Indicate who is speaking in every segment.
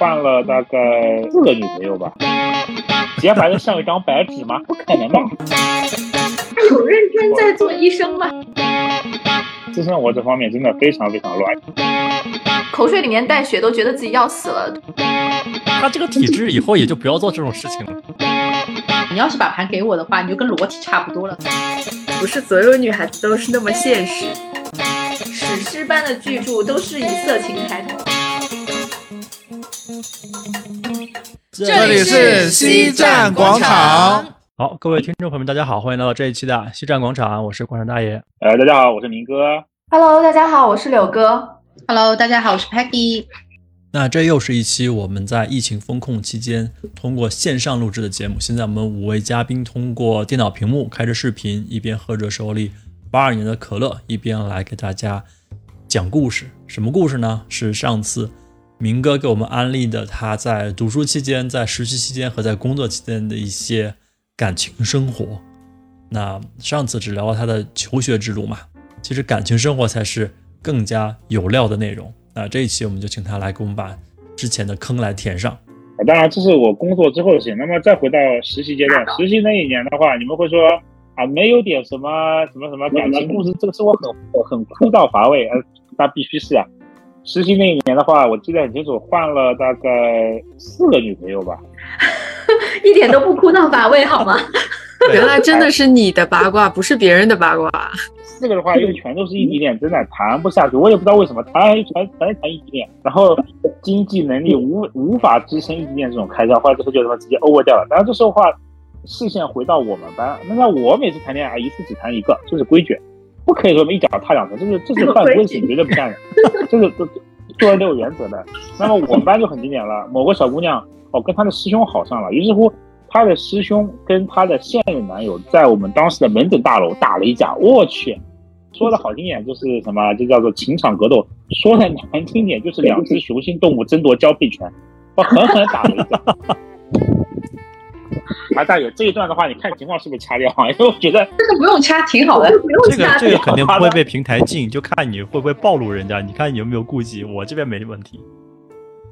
Speaker 1: 换了大概四个女朋友吧，洁白的像一张白纸吗？不可能吧？
Speaker 2: 有认真在做医生吗？
Speaker 1: 私生活这方面真的非常非常乱，
Speaker 2: 口水里面带血都觉得自己要死了。
Speaker 3: 他这个体质以后也就不要做这种事情了。
Speaker 4: 你要是把盘给我的话，你就跟裸体差不多了。
Speaker 5: 不是所有女孩子都是那么现实。
Speaker 2: 史诗般的巨著都是以色情开头。
Speaker 6: 这里是西站广场。
Speaker 3: 好，各位听众朋友们，大家好，欢迎来到这一期的西站广场，我是广场大爷。
Speaker 1: 呃，大家好，我是明哥。
Speaker 2: Hello，大家好，我是柳哥。
Speaker 4: Hello，大家好，我是 Peggy。
Speaker 3: 那这又是一期我们在疫情风控期间通过线上录制的节目。现在我们五位嘉宾通过电脑屏幕开着视频，一边喝着手里八二年的可乐，一边来给大家讲故事。什么故事呢？是上次明哥给我们安利的他在读书期间、在实习期间和在工作期间的一些感情生活。那上次只聊了他的求学之路嘛，其实感情生活才是更加有料的内容。那这一期我们就请他来给我们把之前的坑来填上。
Speaker 1: 当然，这是我工作之后的事情。那么再回到实习阶段，实习那一年的话，你们会说啊，没有点什么什么什么感情故事，这个生活很很枯燥乏味。呃，那必须是啊。实习那一年的话，我记得很清楚，换了大概四个女朋友吧，
Speaker 2: 一点都不枯燥乏味，好吗？
Speaker 5: 原来真的是你的八卦，不是别人的八卦。
Speaker 1: 四个的话，因为全都是异地恋，真的谈不下去。我也不知道为什么谈全全谈异地恋，然后经济能力无无法支撑异地恋这种开销，后来之后就他妈直接 over 掉了。然后这时候话，视线回到我们班，那那我每次谈恋爱一次只谈一个，这是规矩，不可以说一脚踏两船，这是这 是犯规行，绝对不干的，这是做做人都有原则的。那么我们班就很经典了，某个小姑娘哦跟她的师兄好上了，于是乎。她的师兄跟她的现任男友在我们当时的门诊大楼打了一架，我去，说的好听点就是什么，就叫做情场格斗；说的难听点就是两只雄性动物争夺交配权，我狠狠打了一架。啊，大爷，这一段的话，你看情况是不是掐掉啊？因为我觉得
Speaker 4: 这个不用掐，挺好的。
Speaker 3: 这个这个肯定不会被平台禁，就看你会不会暴露人家，你看你有没有顾忌。我这边没问题。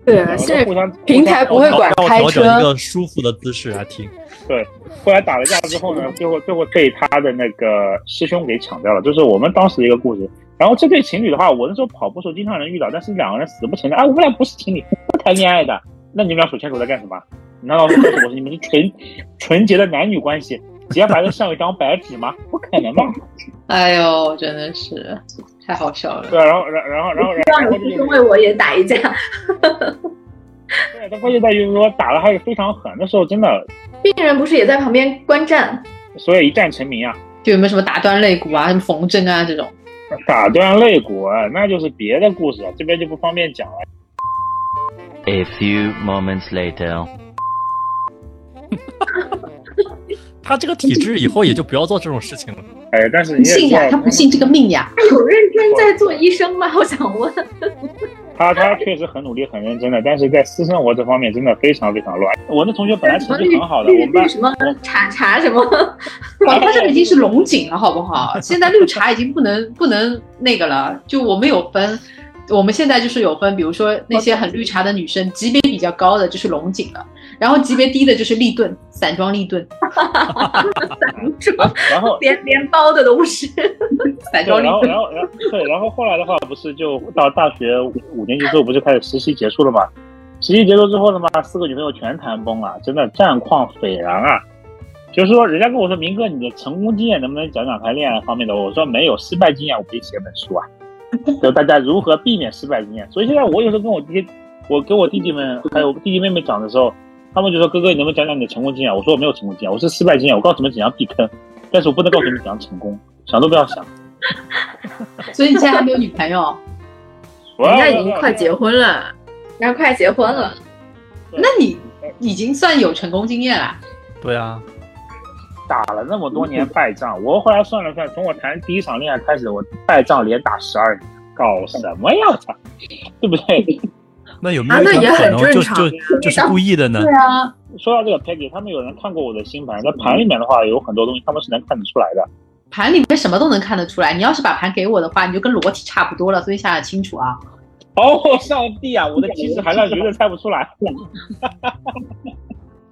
Speaker 5: 对啊，现在平台不会管开车。
Speaker 3: 调整一个舒服的姿势来听。
Speaker 1: 对，后来打了架之后呢，最后最后被他的那个师兄给抢掉了，就是我们当时的一个故事。然后这对情侣的话，我那时候跑步时候经常能遇到，但是两个人死不承认，啊，我们俩不是情侣，不谈恋爱的。那你们俩手牵手在干什么？难道说我是你们是纯纯洁的男女关系，洁白的像一张白纸吗？不可能吧！
Speaker 4: 哎呦，真的是太好笑了。
Speaker 1: 对，啊然后然后然后然后然后
Speaker 2: 就为我也打一架。
Speaker 1: 对，他关键在于说打的还是非常狠的时候，真的。
Speaker 2: 病人不是也在旁边观战，
Speaker 1: 所以一战成名啊。
Speaker 4: 就有没有什么打断肋骨啊、什么缝针啊这种？
Speaker 1: 打断肋骨那就是别的故事，这边就不方便讲了。
Speaker 7: A few moments later，
Speaker 3: 他这个体质以后也就不要做这种事情了。
Speaker 1: 哎，但是
Speaker 4: 不信呀，他不信这个命呀。
Speaker 2: 有认真在做医生吗？我想问。
Speaker 1: 他他确实很努力很认真的，但是在私生活这方面真的非常非常乱。我那同学本来成绩很好的，我们班
Speaker 2: 什么茶茶什么，
Speaker 4: 哇，他这个已经是龙井了，好不好？现在绿茶已经不能不能那个了，就我们有分。我们现在就是有分，比如说那些很绿茶的女生，级别比较高的就是龙井了，然后级别低的就是立顿，散装立顿，
Speaker 2: 散装，
Speaker 1: 然后
Speaker 2: 连连包的都是
Speaker 4: 散装立
Speaker 1: 顿。然后然后然后对，然后后来的话不是就到大学五年级之后不是开始实习结束了嘛？实习结束之后的嘛，四个女朋友全谈崩了，真的战况斐然啊！就是说，人家跟我说明哥，你的成功经验能不能讲讲谈恋爱方面的？我说没有，失败经验我可以写本书啊。就大家如何避免失败经验，所以现在我有时候跟我弟，我跟我弟弟们还有弟弟妹妹讲的时候，他们就说哥哥，你能不能讲讲你的成功经验？我说我没有成功经验，我是失败经验。我告诉你们怎样避坑，但是我不能告诉你们怎样成功，想都不要想。
Speaker 4: 所以你现在还没有女朋友？
Speaker 5: 人家已经快结婚了，
Speaker 2: 人家快结婚了，
Speaker 4: 那你已经算有成功经验了。
Speaker 3: 对啊。
Speaker 1: 打了那么多年败仗，我后来算了算，从我谈第一场恋爱开始，我败仗连打十二年，搞什么呀？我操，对不对？
Speaker 3: 那有没有一种可能就就就是故意的呢？
Speaker 4: 对啊。
Speaker 1: 说到这个 Peggy，他们有人看过我的星盘，在盘里面的话，有很多东西他们是能看得出来的。
Speaker 4: 盘里面什么都能看得出来，你要是把盘给我的话，你就跟裸体差不多了，所以想想清楚啊。
Speaker 1: 哦，上帝啊！我的其实还让绝对猜不出来。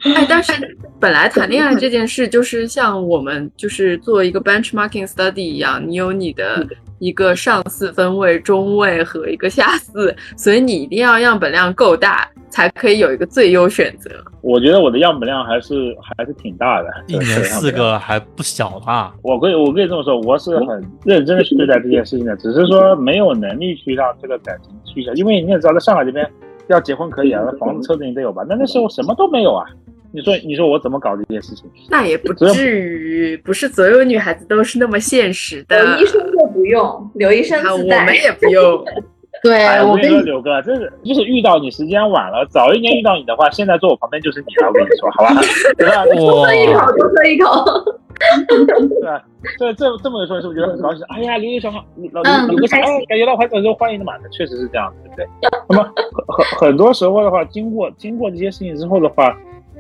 Speaker 5: 哎，但是本来谈恋爱这件事就是像我们就是做一个 benchmarking study 一样，你有你的一个上四分位、中位和一个下四，所以你一定要样本量够大，才可以有一个最优选择。
Speaker 1: 我觉得我的样本量还是还是挺大的，
Speaker 3: 一年四个还不小吧？
Speaker 1: 我可以我可以这么说，我是很认真的去对待这件事情的，只是说没有能力去让这个感情去下，因为你也知道，在上海这边要结婚可以啊，房子车子你得有吧？那那时候什么都没有啊。你说，你说我怎么搞这件事情？
Speaker 5: 那也不至于，不是所有女孩子都是那么现实的。
Speaker 2: 刘医生就不用，刘医生自带，
Speaker 5: 我们也不用。
Speaker 4: 对，我
Speaker 1: 跟你说，刘哥，这是就是遇到你时间晚了，早一年遇到你的话，现在坐我旁边就是你了。我跟你说，好吧？对吧？
Speaker 2: 多喝一口，多喝一口。
Speaker 1: 对吧？这这这么说，是不是觉得很高兴？哎呀，刘医生，老刘刘哥，哎，感觉到很受欢迎的嘛？确实是这样，对不对？那么很很多时候的话，经过经过这些事情之后的话。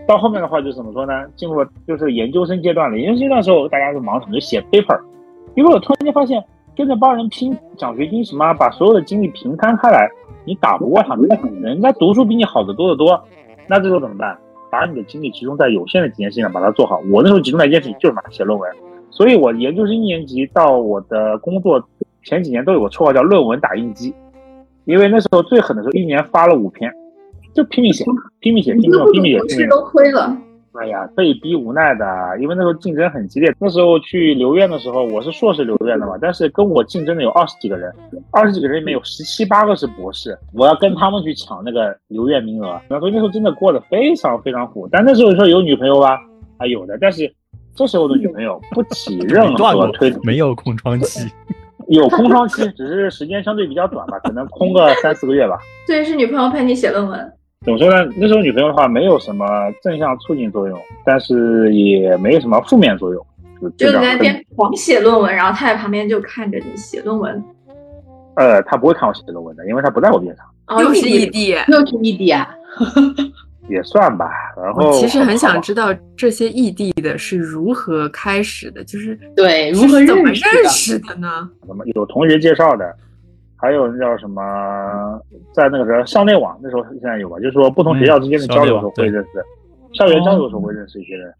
Speaker 1: 到后面的话就怎么说呢？进入就是研究生阶段了。研究生阶段的时候，大家就忙什么？就写 paper。因为我突然间发现，跟着帮人拼奖学金什么，把所有的精力平摊开来，你打不过他们。人家读书比你好的多得多。那这时候怎么办？把你的精力集中在有限的几件事情上，把它做好。我那时候集中在一件事情，就是嘛写论文。所以我研究生一年级到我的工作前几年都有个绰号叫“论文打印机”，因为那时候最狠的时候，一年发了五篇。就拼命写，拼命写，拼命写拼命写，
Speaker 2: 吃都亏了。
Speaker 1: 哎呀，被逼无奈的，因为那时候竞争很激烈。那时候去留院的时候，我是硕士留院的嘛，但是跟我竞争的有二十几个人，二十几个人里面有十七八个是博士，我要跟他们去抢那个留院名额。所以那时候真的过得非常非常苦。但那时候说有女朋友吧，啊有的，但是这时候的女朋友不起任何推，
Speaker 3: 没有空窗期。
Speaker 1: 有空窗期，只是时间相对比较短吧，可能空个三四个月吧。
Speaker 2: 对，是女朋友陪你写论文。
Speaker 1: 怎么说呢？那时候女朋友的话没有什么正向促进作用，但是也没有什么负面作用，
Speaker 2: 就在那边狂写论文，然后他在旁边就看着你写论文。
Speaker 1: 呃，他不会看我写论文的，因为他不在我边
Speaker 5: 上。又是异地，
Speaker 4: 又是异地啊？
Speaker 1: 也算吧。然后
Speaker 5: 其实很想知道这些异地的是如何开始的，就是
Speaker 4: 对如何
Speaker 5: 怎么认识的呢？
Speaker 1: 怎么有同学介绍的？还有那叫什么，在那个时候校内网，那时候现在有吧？就是说不同学校之间的交流时候会认识，校园交流的时候会认识一些人。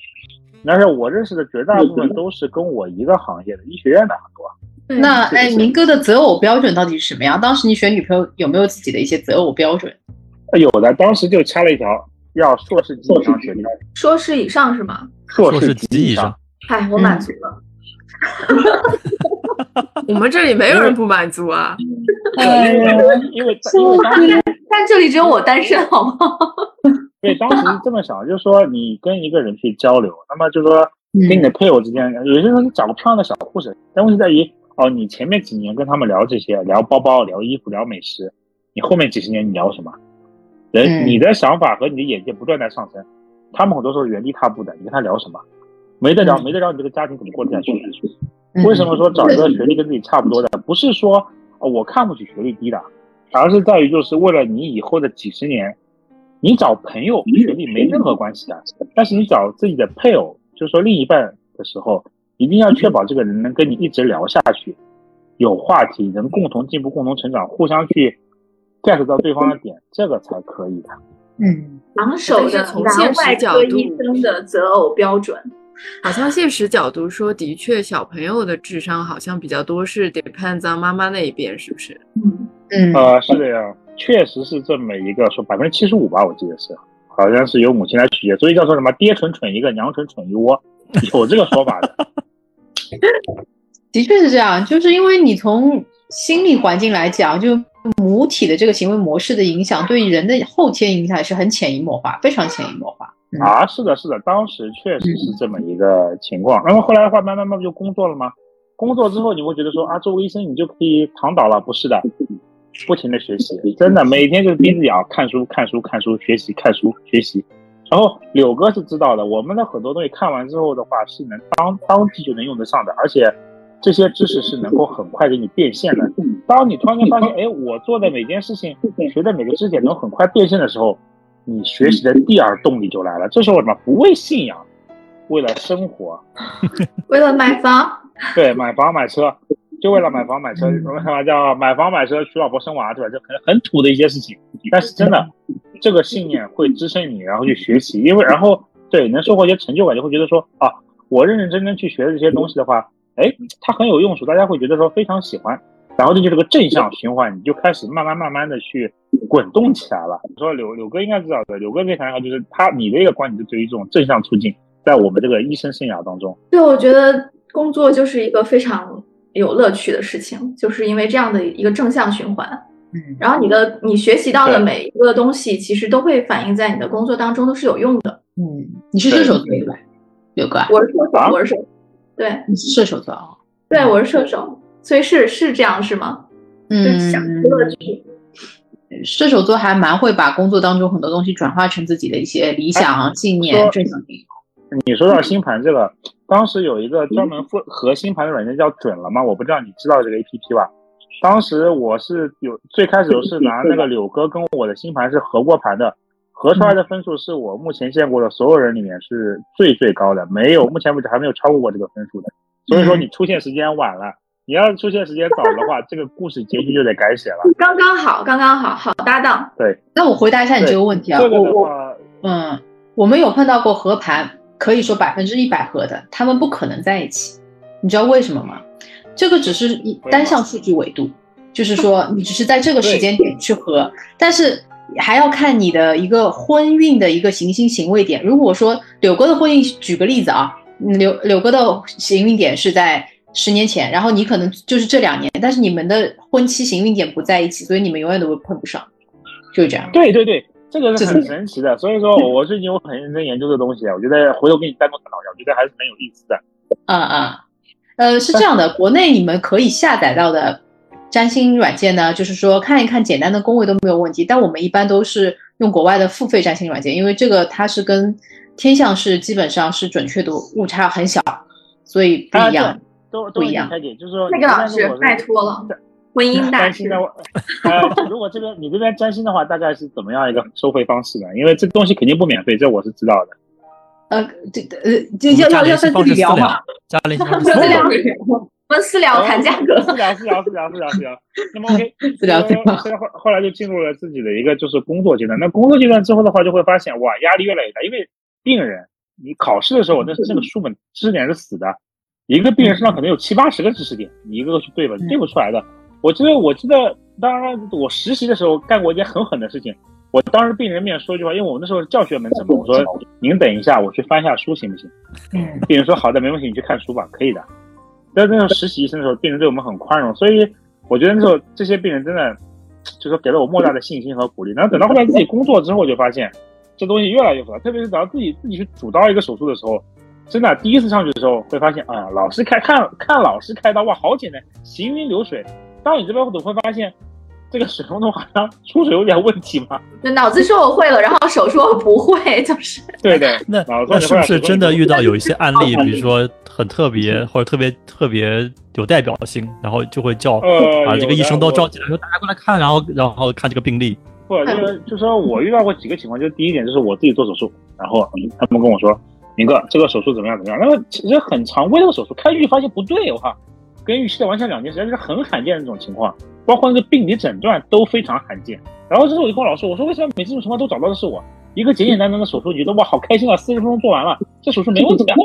Speaker 1: 但是我认识的绝大部分都是跟我一个行业的医学院的很多。
Speaker 4: 那哎，明哥的择偶标准到底是什么样？当时你选女朋友有没有自己的一些择偶标准？
Speaker 1: 有的，当时就掐了一条，要硕士及以上学历。
Speaker 2: 硕士以上是吗？
Speaker 1: 硕
Speaker 3: 士
Speaker 1: 及以上。
Speaker 2: 嗨，我满足了。
Speaker 5: 我们这里没有人不满足啊！
Speaker 1: 因为因为
Speaker 2: 但这里只有我单身，好吗？
Speaker 1: 对，当时这么想，就是说你跟一个人去交流，那么就是说跟你的配偶之间，有些人你找个漂亮的小护士，但问题在于哦，你前面几年跟他们聊这些，聊包包、聊衣服、聊美食，你后面几十年你聊什么？人你的想法和你的眼界不断在上升，他们很多时候原地踏步的，你跟他聊什么？没得聊，没得聊，你这个家庭怎么过得下去？为什么说找一个学历跟自己差不多的？不是说我看不起学历低的，而是在于就是为了你以后的几十年，你找朋友学历没任何关系的，但是你找自己的配偶，就是说另一半的时候，一定要确保这个人能跟你一直聊下去，有话题，能共同进步、共同成长，互相去 get 到对方的点，这个才可以的。
Speaker 2: 嗯，榜首的从现实角度医生的择偶标准。
Speaker 5: 好像现实角度说，的确，小朋友的智商好像比较多是 depends on 妈妈那一边，是不是？
Speaker 2: 嗯
Speaker 1: 嗯，呃，是的呀，确实是这么一个说百分之七十五吧，我记得是，好像是由母亲来取悦，所以叫做什么爹蠢蠢一个，娘蠢蠢一窝，有这个说法的。
Speaker 4: 的确是这样，就是因为你从心理环境来讲，就母体的这个行为模式的影响，对人的后天影响是很潜移默化，非常潜移默化。
Speaker 1: 啊，是的，是的，当时确实是这么一个情况。然后后来的话，慢慢慢慢就工作了吗？工作之后你会觉得说啊，作为医生你就可以躺倒了？不是的，不停的学习，真的每天就是鼻子痒，看书看书看书，学习看书学习。然后柳哥是知道的，我们的很多东西看完之后的话是能当当即就能用得上的，而且这些知识是能够很快给你变现的。当你突然间发现，哎，我做的每件事情，学的每个知识点能很快变现的时候。你学习的第二动力就来了，这是为什么？不为信仰，为了生活，
Speaker 2: 为了买房，
Speaker 1: 对，买房买车。就为了买房买车，什么叫买房买车娶老婆生娃，对吧？这很很土的一些事情。但是真的，这个信念会支撑你，然后去学习，因为然后对能收获一些成就感，就会觉得说啊，我认认真真去学这些东西的话，哎，它很有用处，大家会觉得说非常喜欢，然后这就是个正向循环，你就开始慢慢慢慢的去滚动起来了。说柳柳哥应该知道的，柳哥可以谈谈，就是他你的一个观点，就对于这种正向促进，在我们这个医生生涯当中，
Speaker 2: 对，我觉得工作就是一个非常有乐趣的事情，就是因为这样的一个正向循环。
Speaker 4: 嗯，
Speaker 2: 然后你的你学习到的每一个东西，其实都会反映在你的工作当中，都是有用的。
Speaker 4: 嗯，你是射手座对吧？柳哥啊，
Speaker 2: 我是射手，
Speaker 1: 啊
Speaker 2: 我是射手，对
Speaker 4: 你是射手座啊？
Speaker 2: 对，我是射手，所以是是这样是吗？就是享受乐趣。
Speaker 4: 射手座还蛮会把工作当中很多东西转化成自己的一些理想、信念、
Speaker 1: 说
Speaker 4: 正向力。
Speaker 1: 你说到星盘这个，当时有一个专门复合星盘的软件叫准了吗？我不知道你知道这个 A P P 吧？当时我是有最开始我是 拿那个柳哥跟我的星盘是合过盘的，合出来的分数是我目前见过的所有人里面是最最高的，没有目前为止还没有超过过这个分数的。所以说你出现时间晚了，你要是出现时间早的话，这个故事结局就得改写了。
Speaker 2: 刚刚好，刚刚好，好搭档。
Speaker 1: 对，
Speaker 4: 那我回答一下你这个问题啊，
Speaker 1: 这个
Speaker 4: 我我
Speaker 1: 的话，
Speaker 4: 嗯，我们有碰到过合盘，可以说百分之一百合的，他们不可能在一起。你知道为什么吗？这个只是一单项数据维度，就是说你只是在这个时间点去合，但是还要看你的一个婚运的一个行星行位点。如果说柳哥的婚运，举个例子啊，嗯柳柳哥的行运点是在十年前，然后你可能就是这两年，但是你们的婚期行运点不在一起，所以你们永远都会碰不上，就是这样。
Speaker 1: 对对对，这个是很神奇的。所以说我最近我很认真研究这东西，我觉得回头给你单独探讨一下，我觉得还是蛮有意思的。
Speaker 4: 啊啊，呃，是这样的，国内你们可以下载到的占星软件呢，就是说看一看简单的宫位都没有问题，但我们一般都是用国外的付费占星软件，因为这个它是跟天象是基本上是准确度误差很小，所以不一样。
Speaker 1: 啊都都
Speaker 4: 不一样
Speaker 1: 就是说
Speaker 2: 那个老师，拜托了，婚姻大师
Speaker 1: 占星。的话，呃，如果这边你这边占星的话，大概是怎么样一个收费方式呢？因为这东西肯定不免费，这我是知道的。
Speaker 4: 呃，这呃，这要要要在这里聊嘛？
Speaker 3: 加联系方式
Speaker 2: 私聊
Speaker 3: 私聊，
Speaker 2: 我们私聊谈价格。
Speaker 1: 私聊私聊私聊私聊私聊。那么 OK，
Speaker 4: 私聊
Speaker 1: 后后来就进入了自己的一个就是工作阶段。那工作阶段之后的话，就会发现哇，压力越来越大，因为病人你考试的时候，那那个书本知识点是死的，一个病人身上可能有七八十个知识点，你一个个去对吧？你对不出来的。我记得我记得，当然我实习的时候干过一件很狠的事情。我当时病人面说一句话，因为我们那时候是教学门诊嘛，我说您等一下，我去翻一下书行不行？
Speaker 4: 嗯
Speaker 1: 病人说好的，没问题，你去看书吧，可以的。在那种实习医生的时候，病人对我们很宽容，所以我觉得那时候这些病人真的就是给了我莫大的信心和鼓励。然后等到后来自己工作之后，就发现这东西越来越复杂，特别是等到自己自己去主刀一个手术的时候，真的第一次上去的时候会发现啊，老师开看看老师开刀哇，好简单，行云流水。到你这边总会发现这个水龙头好像出水有点问题吧。
Speaker 2: 就脑子说我会了，然后手说我不会，就是
Speaker 1: 对对，
Speaker 3: 那那是不是真的遇到有一些案例，
Speaker 1: 哦
Speaker 3: 比如说很特别或者特别特别有代表性，然后就会叫把这个医生都
Speaker 1: 我
Speaker 3: 召集来，说大家过来看，然后然后看这个病例。
Speaker 1: 不，就是就说我遇到过几个情况，就是第一点就是我自己做手术，然后他们跟我说，明哥这个手术怎么样怎么样，那个其实很常规的手术，开进去发现不对，我靠，跟预期的完全两件事，这是很罕见的这种情况，包括那个病理诊断都非常罕见。然后这时候我就跟我老师我说，为什么每次这种情况都找到的是我？一个简简单单的手术，你觉得哇好开心啊，四十分钟做完了，这手术没问题啊。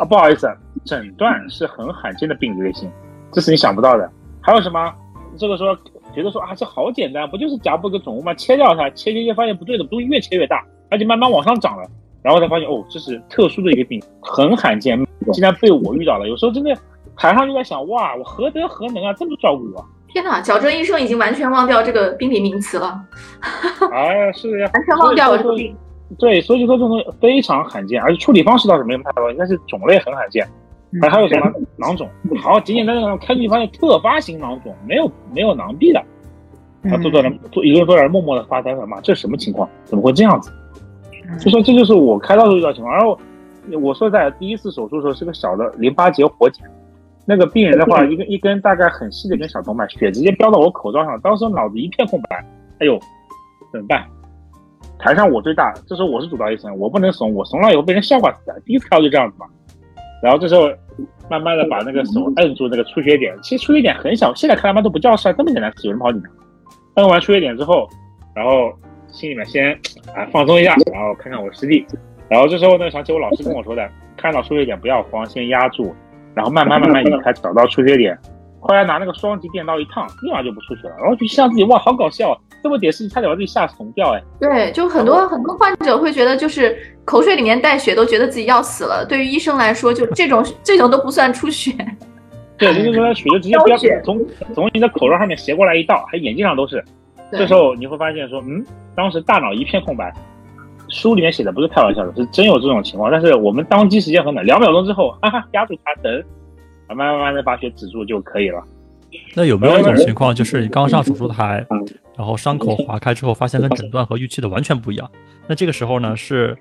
Speaker 1: 啊，不好意思，诊断是很罕见的病理类型，这是你想不到的。还有什么？这个说觉得说啊，这好简单，不就是夹部一个肿物吗？切掉它，切切切，发现不对的，东西越切越大，而且慢慢往上涨了，然后才发现哦，这是特殊的一个病，很罕见，竟然被我遇到了。有时候真的台上就在想，哇，我何德何能啊，这么照顾我？
Speaker 2: 天哪，矫正医生已经完全忘掉这个病理名词了，
Speaker 1: 哎，是的呀，
Speaker 2: 完全忘掉了这个病。
Speaker 1: 对，所以说这种东西非常罕见，而且处理方式倒是没什么太大问题，但是种类很罕见。还还有什么囊肿？好，简简单单的开进去发现特发型囊肿，没有没有囊壁的。啊，做做人做一个人坐在那默默的发呆了，妈，这什么情况？怎么会这样子？就说这就是我开刀时候遇到情况。然后我说在第一次手术的时候是个小的淋巴结活检，那个病人的话，一根一根大概很细的一根小动脉，血直接飙到我口罩上，当时脑子一片空白。哎呦，怎么办？台上我最大，这时候我是主刀医生，我不能怂，我怂了以后被人笑话死的。第一次开刀就这样子嘛。然后这时候慢慢的把那个手摁住那个出血点，其实出血点很小，现在看他妈都不叫事儿，这么简单，有人跑你呢。摁完出血点之后，然后心里面先啊放松一下，然后看看我师弟，然后这时候呢想起我老师跟我说的，看到出血点不要慌，先压住，然后慢慢慢慢你才，找到出血点。后来拿那个双极电刀一烫，立马就不出血了，然后就想自己哇好搞笑啊，这么点事情差点把自己吓怂掉哎。
Speaker 2: 对，就很多很多患者会觉得，就是口水里面带血，都觉得自己要死了。对于医生来说，就这种 这种都不算出血。
Speaker 1: 对，就是说血就直接不要从从你的口罩上面斜过来一道，还眼睛上都是。这时候你会发现说，嗯，当时大脑一片空白。书里面写的不是开玩笑的，是真有这种情况。但是我们当机时间很短，两秒钟之后，哈哈，压住它，等，慢慢慢慢的把血止住就可以了。
Speaker 3: 那有没有一种情况，就是你刚上手术台，然后伤口划开之后，发现跟诊断和预期的完全不一样？那这个时候呢，是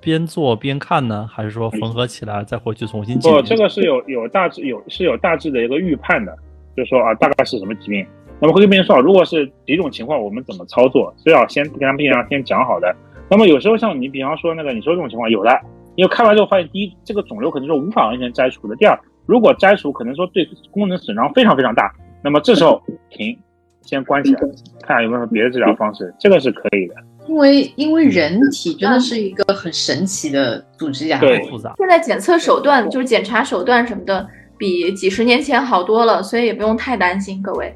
Speaker 3: 边做边看呢，还是说缝合起来再回去重新？
Speaker 1: 不，这个是有有大致有是有大致的一个预判的，就是说啊，大概是什么疾病。那么会跟病人说，如果是几种情况，我们怎么操作，是要先跟他们病人先讲好的。那么有时候像你比方说那个你说这种情况有的，因为开完之后发现，第一，这个肿瘤可能是无法完全摘除的；第二，如果摘除，可能说对功能损伤非常非常大。那么这时候停，先关起来，看有没有别的治疗方式，这个是可以的。
Speaker 4: 因为因为人体真的是一个很神奇的组织呀，
Speaker 1: 对，
Speaker 3: 复杂。
Speaker 2: 现在检测手段就是检查手段什么的，比几十年前好多了，所以也不用太担心，各位。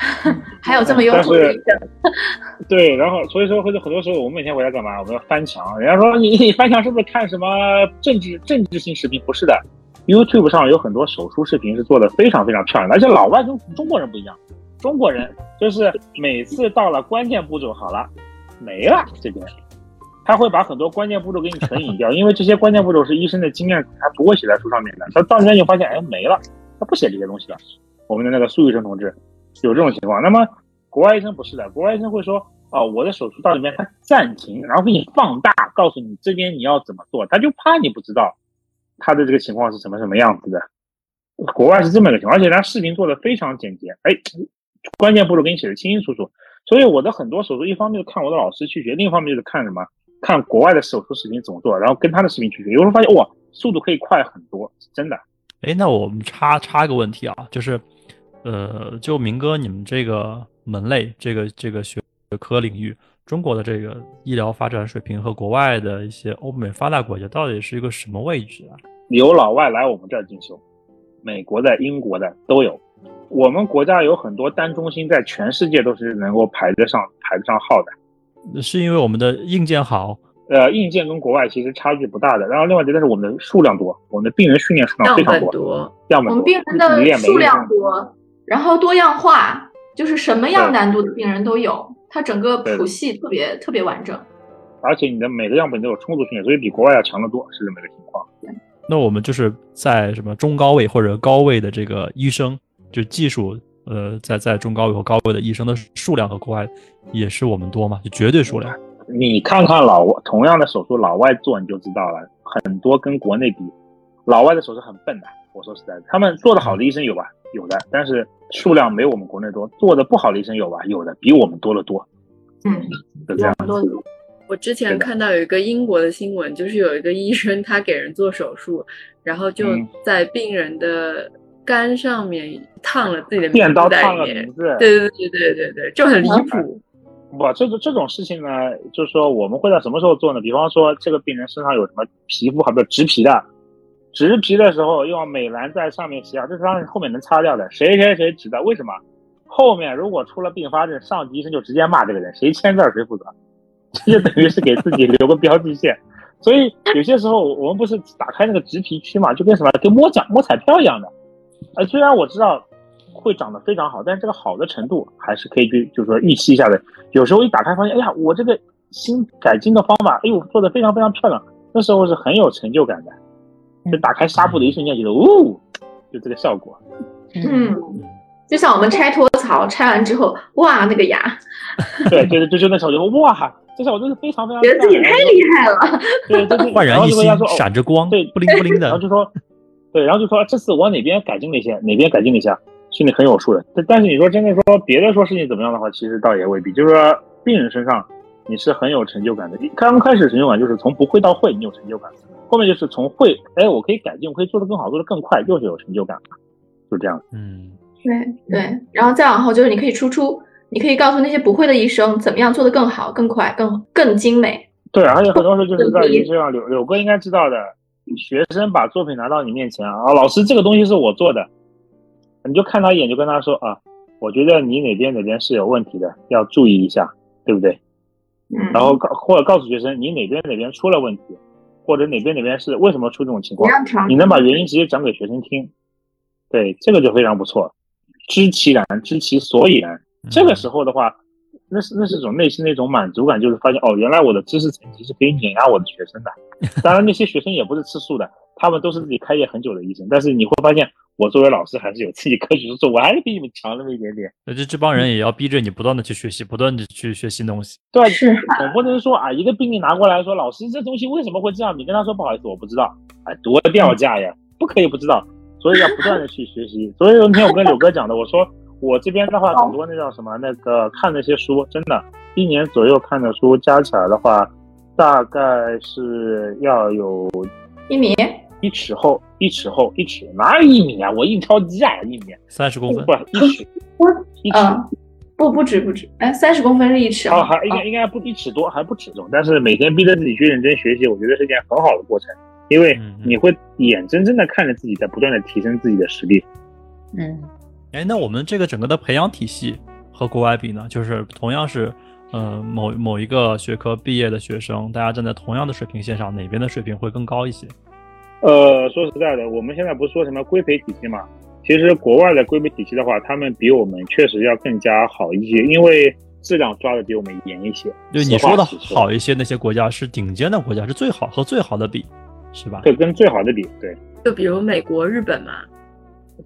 Speaker 2: 还有这么优秀的
Speaker 1: 对，然后所以说或者很多时候我们每天回来干嘛？我们要翻墙。人家说你你翻墙是不是看什么政治政治性视频？不是的，YouTube 上有很多手术视频是做的非常非常漂亮的，而且老外跟中国人不一样，中国人就是每次到了关键步骤好了没了这边，他会把很多关键步骤给你全隐掉，因为这些关键步骤是医生的经验，他不会写在书上面的。他到那边就发现哎没了，他不写这些东西了。我们的那个苏医生同志。有这种情况，那么国外医生不是的，国外医生会说，哦，我的手术到里面他暂停，然后给你放大，告诉你这边你要怎么做，他就怕你不知道他的这个情况是什么什么样子的。国外是这么一个情况，而且他视频做的非常简洁，哎，关键步骤给你写的清清楚楚。所以我的很多手术，一方面是看我的老师去学，另一方面就是看什么，看国外的手术视频怎么做，然后跟他的视频去学，有时候发现哇，速度可以快很多，真的。
Speaker 3: 哎，那我们插插个问题啊，就是。呃，就明哥，你们这个门类，这个这个学科领域，中国的这个医疗发展水平和国外的一些欧美发达国家到底是一个什么位置啊？
Speaker 1: 有老外来我们这儿进修，美国的、英国的都有。我们国家有很多单中心，在全世界都是能够排得上排得上号的。
Speaker 3: 是因为我们的硬件好？
Speaker 1: 呃，硬件跟国外其实差距不大的。然后另外，觉得是我们的数量多，我们的病人训练数量非常多，样本多，
Speaker 2: 我们病人的数量多。然后多样化，就是什么样难度的病人都有，它整个谱系特别特别完整，
Speaker 1: 而且你的每个样本都有充足训练，所以比国外要强得多，是这么一个情况。
Speaker 3: 那我们就是在什么中高位或者高位的这个医生，就技术，呃，在在中高位和高位的医生的数量和国外也是我们多吗？就绝对数量？
Speaker 1: 你看看老外同样的手术，老外做你就知道了，很多跟国内比，老外的手术很笨的。我说实在的，他们做的好的医生有吧？有的，但是数量没我们国内多。做的不好的医生有吧？有的，比我们多得多。
Speaker 2: 嗯，
Speaker 1: 就这样。
Speaker 5: 我之前看到有一个英国的新闻，就是有一个医生他给人做手术，然后就在病人的肝上面烫了自己的
Speaker 1: 电刀烫了名字。
Speaker 5: 对对对对对对，就很离谱。
Speaker 1: 不，这个这种事情呢，就是说我们会在什么时候做呢？比方说这个病人身上有什么皮肤，还不是植皮的。植皮的时候用美兰在上面写啊，这是让后面能擦掉的。谁谁谁植的？为什么？后面如果出了并发症，上级医生就直接骂这个人，谁签字谁负责。这就等于是给自己留个标记线。所以有些时候我们不是打开那个植皮区嘛，就跟什么跟摸奖摸彩票一样的。呃，虽然我知道会长得非常好，但是这个好的程度还是可以去就是说预期一下的。有时候一打开发现，哎呀，我这个新改进的方法，哎呦，做的非常非常漂亮，那时候是很有成就感的。就打开纱布的一瞬间，觉得哦，就这个效果。
Speaker 2: 嗯，就像我们拆托槽，拆完之后，哇，那个牙。
Speaker 1: 对，对对，就就那时候就哇，这效果真是非常非常。
Speaker 2: 觉得自己太厉害了。
Speaker 1: 对 对对，
Speaker 3: 焕然一新，闪着光，
Speaker 1: 对，
Speaker 3: 不灵不灵的。
Speaker 1: 然后就说，对，然后就说这次我哪边改进了一些，哪边改进了一下，心里很有数的。但但是你说真的说别的说事情怎么样的话，其实倒也未必。就是说病人身上你是很有成就感的。刚开始成就感就是从不会到会，你有成就感；后面就是从会，哎，我可以改进，我可以做得更好，做得更快，又是有成就感，就这样。
Speaker 3: 嗯，
Speaker 2: 对对，然后再往后就是你可以输出，你可以告诉那些不会的医生怎么样做得更好、更快、更更精美。
Speaker 1: 对，而且很多时候就是在于这样，柳柳哥应该知道的，学生把作品拿到你面前啊，老师这个东西是我做的，你就看他一眼，就跟他说啊，我觉得你哪边哪边是有问题的，要注意一下，对不对？
Speaker 2: 嗯，
Speaker 1: 然后告或者告诉学生你哪边哪边出了问题，或者哪边哪边是为什么出这种情况，你能把原因直接讲给学生听，对，这个就非常不错，知其然，知其所以然。这个时候的话，那是那是种内心的一种满足感，就是发现哦，原来我的知识层级是可以碾压我的学生的。当然，那些学生也不是吃素的，他们都是自己开业很久的医生。但是你会发现，我作为老师还是有自己科学做，我还是比你们强那么一点点。
Speaker 3: 那这这帮人也要逼着你不断的去学习，不断的去学新东西。
Speaker 1: 对，
Speaker 2: 是
Speaker 1: 总不能说啊，一个病例拿过来说，老师这东西为什么会这样？你跟他说不好意思，我不知道。哎，多掉价呀，不可以不知道。所以要不断的去学习。所以那天我跟柳哥讲的，我说我这边的话，很多那叫什么那个看那些书，真的，一年左右看的书加起来的话，大概是要有
Speaker 2: 一米，
Speaker 1: 一尺厚，一尺厚，一尺哪有一米啊？我印钞机啊，一米
Speaker 3: 三十公分
Speaker 1: 不一尺，一尺。
Speaker 2: 嗯，不不止不止，哎，三十公分是一尺
Speaker 1: 啊，
Speaker 2: 啊，
Speaker 1: 还应该应该不一尺多，还不止重。但是每天逼着自己去认真学习，我觉得是一件很好的过程，因为你会眼睁睁的看着自己在不断的提升自己的实力。
Speaker 4: 嗯，
Speaker 3: 哎，那我们这个整个的培养体系和国外比呢？就是同样是，呃，某某一个学科毕业的学生，大家站在同样的水平线上，哪边的水平会更高一些？
Speaker 1: 呃，说实在的，我们现在不是说什么规培体系嘛？其实国外的规培体系的话，他们比我们确实要更加好一些，因为质量抓的比我们严一些。
Speaker 3: 就你说的好一些，那些国家是顶尖的国家，是最好和最好的比，是吧？
Speaker 1: 对，跟最好的比，对
Speaker 5: 就比如美国、日本嘛，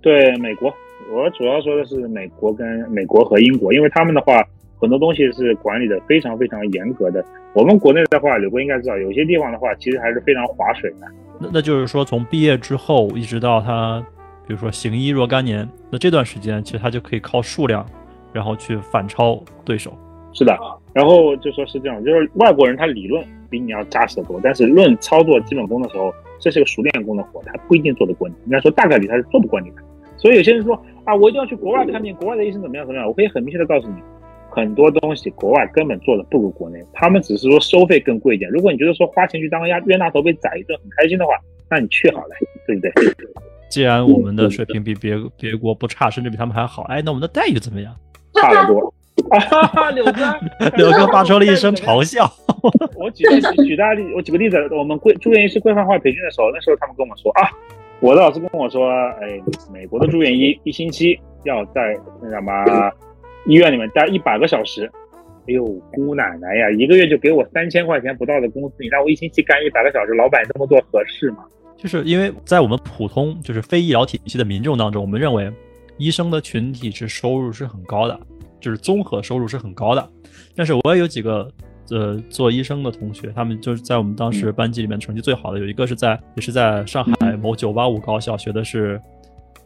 Speaker 1: 对，美国，我主要说的是美国跟美国和英国，因为他们的话很多东西是管理的非常非常严格的。我们国内的话，柳哥应该知道，有些地方的话其实还是非常划水的。
Speaker 3: 那那就是说，从毕业之后一直到他，比如说行医若干年，那这段时间其实他就可以靠数量，然后去反超对手。
Speaker 1: 是的，然后就说是这样，就是外国人他理论比你要扎实得多，但是论操作基本功的时候，这是个熟练工的活，他不一定做得过你。应该说大概率他是做不过你的。所以有些人说啊，我一定要去国外看病，国外的医生怎么样怎么样，我可以很明确的告诉你，很多东西国外根本做的不如国内，他们只是说收费更贵一点。如果你觉得说花钱去当个冤冤大头被宰一顿很开心的话，那你去好了，对不对？
Speaker 3: 既然我们的水平比别别国不差，甚至比他们还好，哎，那我们的待遇怎么样？
Speaker 1: 差得多。啊，柳哥，
Speaker 3: 柳哥发出了一声嘲笑。
Speaker 1: 我举个举大例，我举个例子，我们规住院医师规范化培训的时候，那时候他们跟我说啊，我的老师跟我说，哎，美国的住院医一星期要在那什么医院里面待一百个小时。哎呦，姑奶奶呀，一个月就给我三千块钱不到的工资，你让我一星期干一百个小时，老板这么做合适吗？
Speaker 3: 就是因为在我们普通就是非医疗体系的民众当中，我们认为医生的群体是收入是很高的，就是综合收入是很高的。但是我也有几个呃做医生的同学，他们就是在我们当时班级里面成绩最好的，有一个是在也是在上海某九八五高校学的是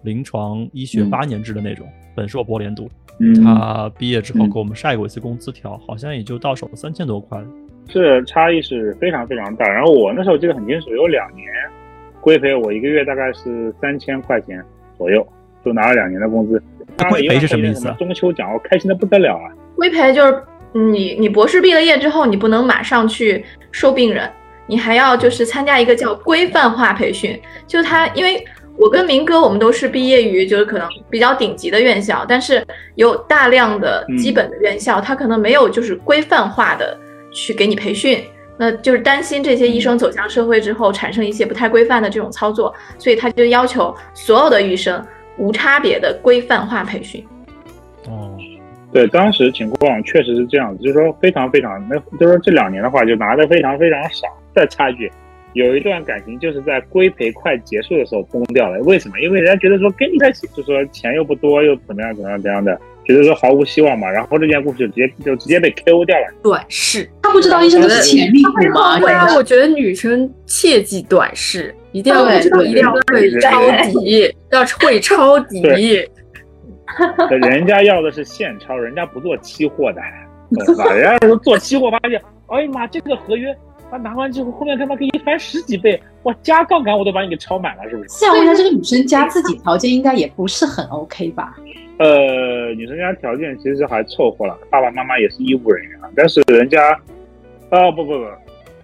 Speaker 3: 临床医学八年制的那种，本硕博连读。
Speaker 1: 嗯
Speaker 3: 他毕业之后给我们晒过一次工资条，好像也就到手三千多块。
Speaker 1: 这差异是非常非常大。然后我那时候记得很清楚，有两年规培，我一个月大概是三千块钱左右，就拿了两年的工资。
Speaker 3: 规培是什么意思啊
Speaker 1: 中秋奖我开心的不得了啊！
Speaker 2: 规培就是你你博士毕了业之后，你不能马上去收病人，你还要就是参加一个叫规范化培训，就他因为。我跟明哥，我们都是毕业于就是可能比较顶级的院校，但是有大量的基本的院校，它可能没有就是规范化的去给你培训，那就是担心这些医生走向社会之后产生一些不太规范的这种操作，所以他就要求所有的医生无差别的规范化培训。
Speaker 3: 哦，
Speaker 1: 对，当时情况确实是这样子，就是说非常非常，那就是说这两年的话就拿的非常非常少。再插一句。有一段感情就是在规培快结束的时候崩掉了，为什么？因为人家觉得说跟你在一起，就说钱又不多，又怎么样怎么样怎样的，觉得说毫无希望嘛。然后这件故事就直接就直接被 KO 掉了。
Speaker 5: 短视，
Speaker 4: 他不知道医生的潜力股吗？
Speaker 5: 对啊，我觉得女生切忌短视，一定要一定要会抄底，要会抄底。
Speaker 1: 人家要的是现钞，人家不做期货的。懂吧？人家说做期货发现，哎呀妈，这个合约他拿完之后，后面他妈可以翻十几倍，我，加杠杆我都把你给超满了，是不是？
Speaker 4: 现在问一下，这个女生家自己条件应该也不是很 OK 吧？
Speaker 1: 呃，女生家条件其实还凑合了，爸爸妈妈也是医务人员啊，但是人家，哦不不不，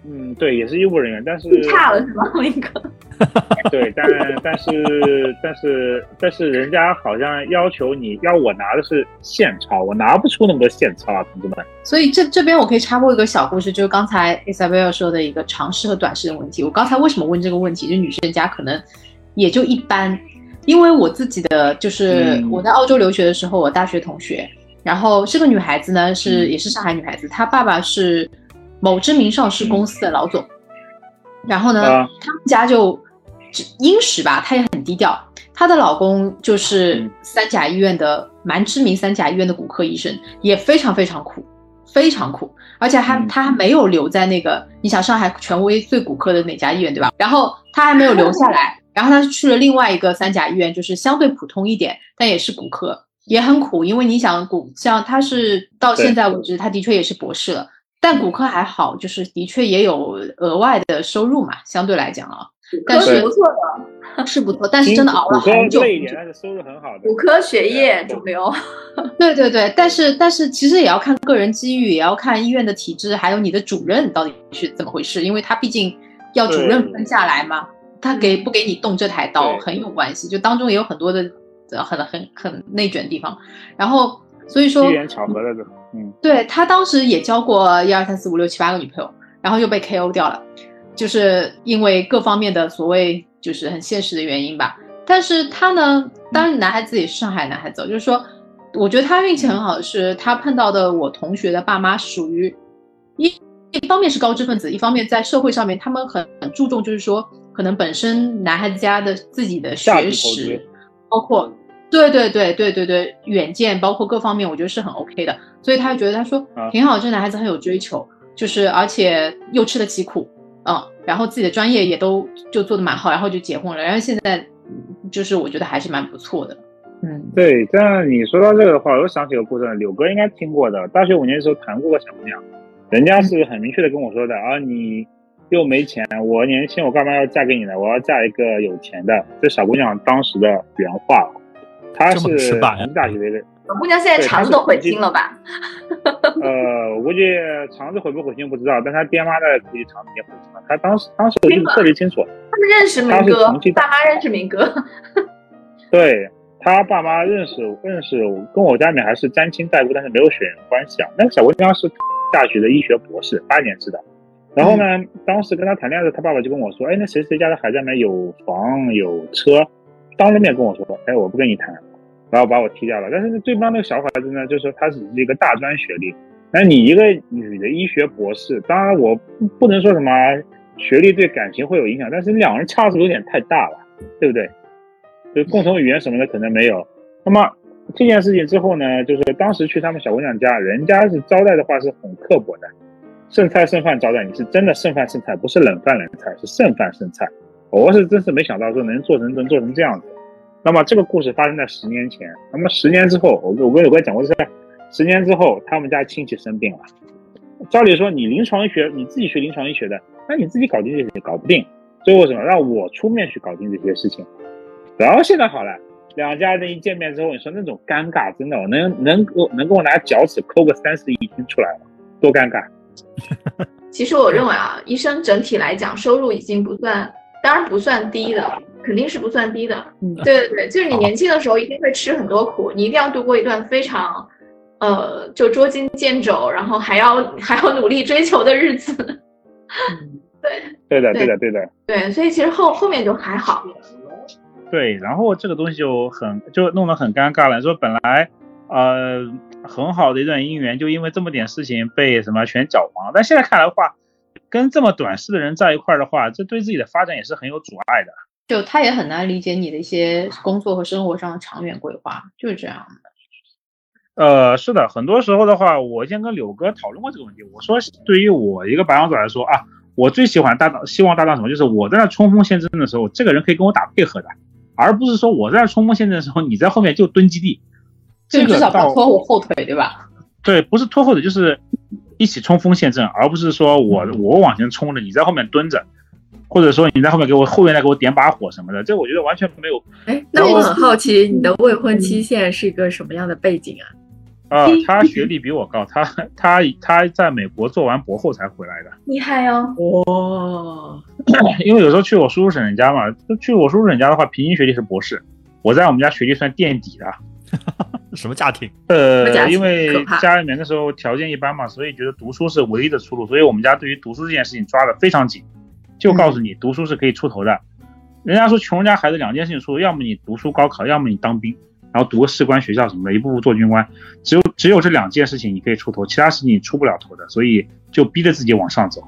Speaker 1: 嗯，对，也是医务人员，但是
Speaker 2: 差了是吧？那个，
Speaker 1: 对，但但是但是但是人家好像要求你要我拿的是现钞，我拿不出那么多现钞啊，同志们。
Speaker 4: 所以这这边我可以插播一个小故事，就是刚才 Isabel 说的一个长试和短试的问题。我刚才为什么问这个问题？就女生家可能也就一般，因为我自己的就是
Speaker 1: 嗯
Speaker 4: 我在澳洲留学的时候，我大学同学，然后这个女孩子呢是
Speaker 1: 嗯
Speaker 4: 也是上海女孩子，她爸爸是某知名上市公司的老总，然后呢，
Speaker 1: 啊
Speaker 4: 他们家就只殷实吧，她也很低调。她的老公就是
Speaker 1: 嗯
Speaker 4: 三甲医院的蛮知名三甲医院的骨科医生，也非常非常苦，非常苦，而且还
Speaker 1: 嗯
Speaker 4: 他还没有留在那个，你想上海权威最骨科的哪家医院对吧？然后他还没有留下来，然后他去了另外一个三甲医院，就是相对普通一点，但也是骨科，也很苦，因为你想骨像他是到现在为止，他的确也是博士了。但骨科还好，就是的确也有额外的收入嘛，相对来讲啊，但是
Speaker 2: 是不错的，
Speaker 4: 是不错，但是真的熬了很久
Speaker 1: 累一点，
Speaker 4: 很久。
Speaker 1: 但是收入很好的。
Speaker 2: 骨科学业肿瘤，
Speaker 4: 对对对，但是但是其实也要看个人机遇，也要看医院的体制，还有你的主任到底是怎么回事，因为他毕竟要主任分下来嘛，他给不给你动这台刀很有关系，就当中也有很多的呃很很很内卷的地方，然后所以说
Speaker 1: 机缘巧合的，嗯，
Speaker 4: 对他当时也交过一二三四五六七八个女朋友，然后又被 KO 掉了，就是因为各方面的所谓就是很现实的原因吧。但是他呢，当然男孩子也是上海男孩子哦，就是说，我觉得他运气很好的是，他碰到的我同学的爸妈属于一一方面是高知分子，一方面在社会上面他们很很注重，就是说可能本身男孩子家的自己的学识，包括对对对对对对远见，包括各方面，我觉得是很 OK 的。所以他就觉得他说
Speaker 1: 啊
Speaker 4: 挺好，这男孩子很有追求，就是而且又吃得起苦，嗯，然后自己的专业也都就做的蛮好，然后就结婚了，然后现在嗯就是我觉得还是蛮不错的，嗯，
Speaker 1: 对，这样你说到这个的话，我又想起个故事了。柳哥应该听过的，大学五年的时候谈过个小姑娘，人家是很明确的跟我说的啊，你又没钱，我年轻，我干嘛要嫁给你呢？我要嫁一个有钱的。这小姑娘当时的原话，她是
Speaker 3: 直白啊
Speaker 1: 同济大学的一个，
Speaker 2: 小姑娘现在肠子都悔青了吧？
Speaker 1: 呃，我估计肠子悔不悔青不知道，但她爹妈的估计肠子也悔青了。她当时当时我记得特别清楚，
Speaker 2: 他们认识明哥爸妈认识明哥，
Speaker 1: 对他爸妈认识认识，跟我家里面还是沾亲带故，但是没有血缘关系啊。那个小姑娘是大学的医学博士，八年制的。然后呢，当时跟他谈恋爱的时候，他爸爸就跟我说：“哎，那谁谁家的孩子里面有房有车，当着面跟我说，哎，我不跟你谈，然后把我踢掉了。但是对方那个小孩子呢，就说他只是一个大专学历，那你一个女的医学博士，当然我不能说什么学历对感情会有影响，但是两人差距有点太大了，对不对？就共同语言什么的可能没有。那么这件事情之后呢，就是当时去他们小姑娘家，人家是招待的话是很刻薄的，剩菜剩饭招待你是真的剩饭剩菜，不是冷饭冷菜，是剩饭剩菜。我是真是没想到说能做成能做成这样子。那么这个故事发生在十年前，那么十年之后，我我跟有哥讲过是，十年之后他们家亲戚生病了，照理说你临床医学你自己学临床医学的，那你自己搞定这些搞不定，最后什么让我出面去搞定这些事情。然后现在好了，两家人一见面之后，你说那种尴尬，真的，我能能够能给我拿脚趾抠个三室一厅出来了，多尴尬。
Speaker 2: 其实我认为啊，医生整体来讲收入已经不算，当然不算低的，肯定是不算低的。
Speaker 4: 嗯
Speaker 2: 对对对，就是你年轻的时候一定会吃很多苦，你一定要度过一段非常，呃，就捉襟见肘，然后还要还要努力追求的日子。对
Speaker 1: 对的，
Speaker 2: 对
Speaker 1: 对的，对的，
Speaker 2: 对，所以其实后后面就还好。
Speaker 1: 对。然后这个东西就很就弄得很尴尬了。说本来呃很好的一段姻缘，就因为这么点事情被什么全搅黄了。但现在看来的话，跟这么短视的人在一块儿的话，这对自己的发展也是很有阻碍的。
Speaker 4: 就他也很难理解你的一些工作和生活上的长远规划，就是这样。
Speaker 1: 呃，是的，很多时候的话，我先跟柳哥讨论过这个问题。我说，对于我一个白羊座来说啊，我最喜欢搭档，希望搭档什么？就是我在那冲锋陷阵的时候，这个人可以跟我打配合的，而不是说我在那冲锋陷阵的时候，你在后面就蹲基地。
Speaker 4: 就至少不
Speaker 1: 这个
Speaker 4: 拖我后腿，对吧？
Speaker 1: 对，不是拖后腿，就是一起冲锋陷阵，而不是说我我往前冲着，你在后面蹲着，或者说你在后面给我后面再给我点把火什么的，这我觉得完全没有。
Speaker 5: 哎，那我很好奇，你的未婚妻现在是一个什么样的背景啊？
Speaker 1: 啊，他学历比我高，他他他在美国做完博后才回来的。
Speaker 2: 厉害哦！
Speaker 5: 哇，
Speaker 1: 因为有时候去我叔叔婶婶家嘛，去我叔叔婶婶家的话，平均学历是博士，我在我们家学历算垫底的。
Speaker 3: 什么家庭？
Speaker 1: 呃，因为家里面那时候条件一般嘛，所以觉得读书是唯一的出路，所以我们家对于读书这件事情抓得非常紧，就告诉你读书是可以出头的。人家说穷人家孩子两件事情出路，要么你读书高考，要么你当兵，然后读个士官学校什么的，一步步做军官。只有只有这两件事情你可以出头，其他事情你出不了头的，所以就逼着自己往上走，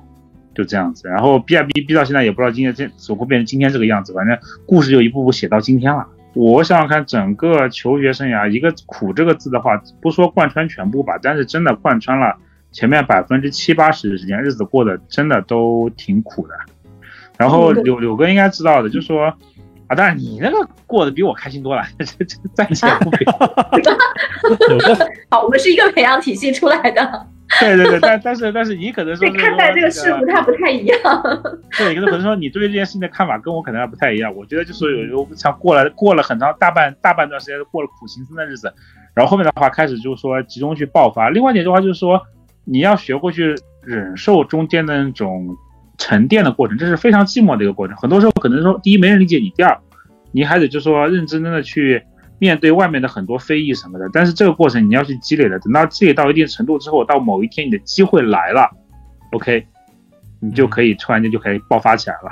Speaker 1: 就这样子。然后逼啊逼，逼到现在也不知道今天这怎么会变成今天这个样子，反正故事就一步步写到今天了。我想想看，整个求学生涯，一个“苦”这个字的话，不说贯穿全部吧，但是真的贯穿了前面百分之七八十的时间，日子过得真的都挺苦的。然后柳柳哥应该知道的，就说啊，当然你那个过得比我开心多了，这这暂且不表。
Speaker 3: 柳哥，
Speaker 2: 好，我们是一个培养体系出来的。
Speaker 1: 对对对，但但是但是你可能说
Speaker 2: 看待这个事物它不太一样。
Speaker 1: 对，可能可能说你对这件事情的看法跟我可能还不太一样。我觉得就是有像过了过了很长大半大半段时间过了苦行僧的日子，然后后面的话开始就是说集中去爆发。另外一点的话就是说你要学会去忍受中间的那种沉淀的过程，这是非常寂寞的一个过程。很多时候可能说第一没人理解你，第二你还得就说认认真真的去。面对外面的很多非议什么的，但是这个过程你要去积累的，等到积累到一定程度之后，到某一天你的机会来了，OK，你就可以突然间就可以爆发起来了。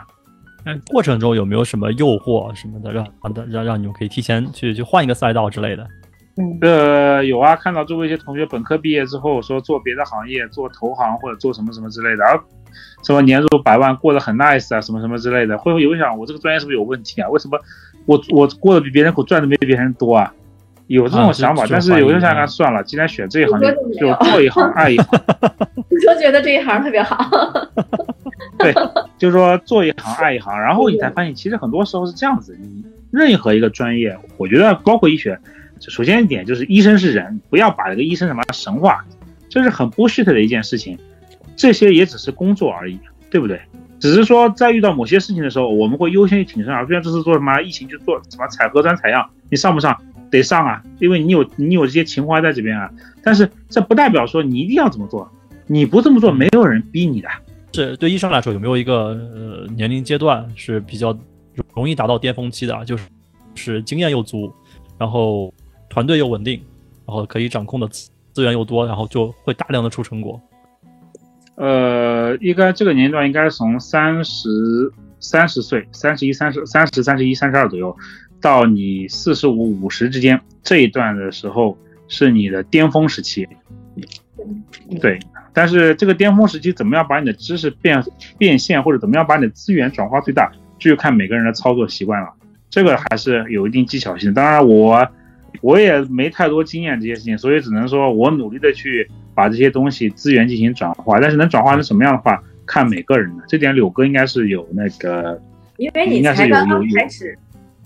Speaker 3: 那过程中有没有什么诱惑什么的，让让让让你们可以提前去去换一个赛道之类的？
Speaker 1: 嗯，呃，有啊，看到周围一些同学本科毕业之后说做别的行业，做投行或者做什么什么之类的，然后什么年入百万，过得很 nice 啊，什么什么之类的，会不会有想我这个专业是不是有问题啊？为什么？我我过得比别人苦，赚的没别人多啊，有这种想法，但是有时候想想算了，既然选这一行，就做一行 爱一行。
Speaker 2: 你就觉得这一行特别好？
Speaker 1: 对，就是说做一行爱一行，然后你才发现，其实很多时候是这样子。你任何一个专业，我觉得包括医学，首先一点就是医生是人，不要把这个医生什么神话，这是很 bullshit 的一件事情。这些也只是工作而已，对不对？只是说，在遇到某些事情的时候，我们会优先去挺身而出。像这次做什么疫情，就做什么采核酸采样，你上不上？得上啊，因为你有你有这些情怀在这边啊。但是这不代表说你一定要这么做，你不这么做，没有人逼你的。
Speaker 3: 是对医生来说，有没有一个呃年龄阶段是比较容易达到巅峰期的？就是是经验又足，然后团队又稳定，然后可以掌控的资资源又多，然后就会大量的出成果。
Speaker 1: 呃，应该这个年龄段应该是从三十三十岁、三十一、三十三十三十一、三十二左右，到你四十五、五十之间这一段的时候是你的巅峰时期。对，但是这个巅峰时期怎么样把你的知识变变现，或者怎么样把你的资源转化最大，这就看每个人的操作习惯了。这个还是有一定技巧性。当然，我我也没太多经验这些事情，所以只能说我努力的去。把这些东西资源进行转化，但是能转化成什么样的话，看每个人的。这点柳哥应该是有那个，
Speaker 2: 因为你才刚刚开始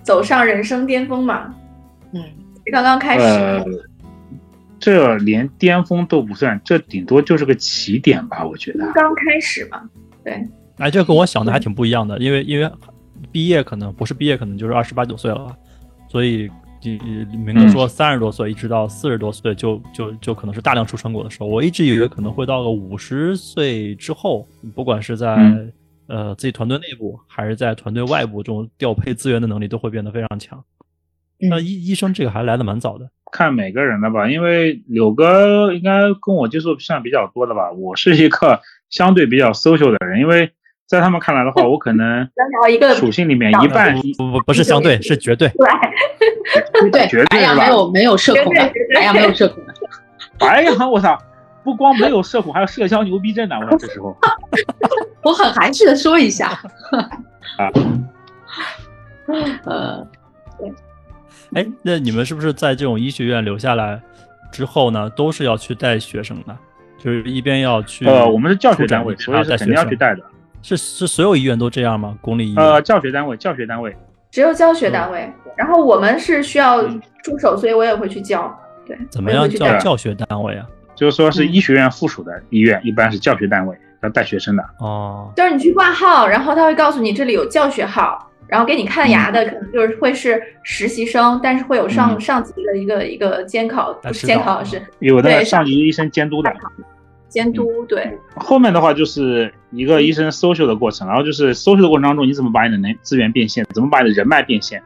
Speaker 2: 走上人生巅峰嘛，嗯，刚刚开始，
Speaker 1: 这连巅峰都不算，这顶多就是个起点吧，我觉得。
Speaker 2: 刚开始嘛，对。
Speaker 3: 哎，这跟我想的还挺不一样的，因为因为毕业可能不是毕业，可能就是二十八九岁了，所以。明哥说，三十多岁一直到四十多岁，就就就可能是大量出成果的时候。我一直以为可能会到个五十岁之后，不管是在呃自己团队内部，还是在团队外部，这种调配资源的能力都会变得非常强。那医医生这个还来的蛮早的，
Speaker 1: 看每个人的吧。因为柳哥应该跟我接触算比较多的吧，我是一个相对比较 social 的人，因为。在他们看来的话，我可能 属性里面一半
Speaker 3: 不不不是相对，是绝对。
Speaker 4: 对，对，
Speaker 1: 绝对
Speaker 4: 是吧？没有没有社恐的，白羊没有社恐的。
Speaker 1: 白羊，我操！不光没有社恐，还有社交牛逼症呢！我这时候，
Speaker 4: 我很含蓄的说一下。
Speaker 1: 啊，
Speaker 4: 呃，对。
Speaker 3: 哎，那你们是不是在这种医学院留下来之后呢，都是要去带学生的？就是一边要去
Speaker 1: 呃，我们是教学单位，所以是肯定要去带的。
Speaker 3: 是是所有医院都这样吗？公立医院？
Speaker 1: 呃，教学单位，教学单位，
Speaker 2: 只有教学单位。然后我们是需要助手，所以我也会去教。对，
Speaker 3: 怎么样叫教学单位啊？
Speaker 1: 就是说是医学院附属的医院，一般是教学单位，要带学生的。
Speaker 3: 哦，
Speaker 2: 就是你去挂号，然后他会告诉你这里有教学号，然后给你看牙的可能就是会是实习生，但是会有上、
Speaker 1: 嗯
Speaker 2: 上级的一个一个监考，监考是
Speaker 1: 有的上级医生监督的。
Speaker 2: 监督，对，
Speaker 1: 后面的话就是一个医生 social 的过程，然后就是 social 的过程当中，你怎么把你的能资源变现，怎么把你的人脉变现，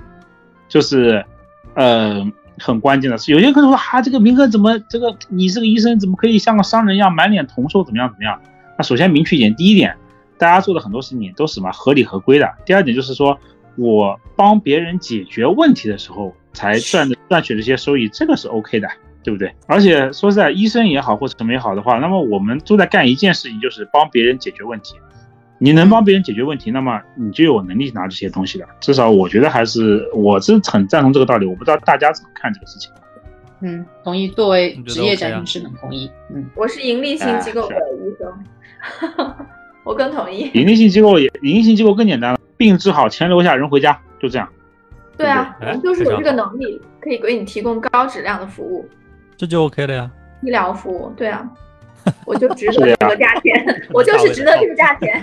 Speaker 1: 就是呃很关键的。是有些人可能说啊，这个明哥怎么这个你这个医生怎么可以像个商人一样满脸铜臭，怎么样怎么样？那首先明确一点，第一点，大家做的很多事情都是什么合理合规的。第二点就是说我帮别人解决问题的时候才 赚的赚取这些收益，这个是 OK 的。对不对？而且说实在，医生也好或者什么也好的话，那么我们都在干一件事情，就是帮别人解决问题。你能帮别人解决问题，那么你就有能力拿这些东西的。至少我觉得还是我是很赞同这个道理。我不知道大家怎么看这个事情。
Speaker 4: 嗯，同意。作为职业讲师能同意。嗯，
Speaker 2: 我是盈利性机构的
Speaker 1: 哎
Speaker 2: 医生，我更同意。
Speaker 1: 盈利性机构也，盈利性机构更简单了，病治好，钱留下，人回家，就这样。
Speaker 2: 对啊，我
Speaker 3: 哎
Speaker 2: 们就是有这个能力，可以给你提供高质量的服务，
Speaker 3: 这就 OK 了呀。
Speaker 2: 医疗服务。对啊，我就值得这个价钱，我就是值得这个价钱。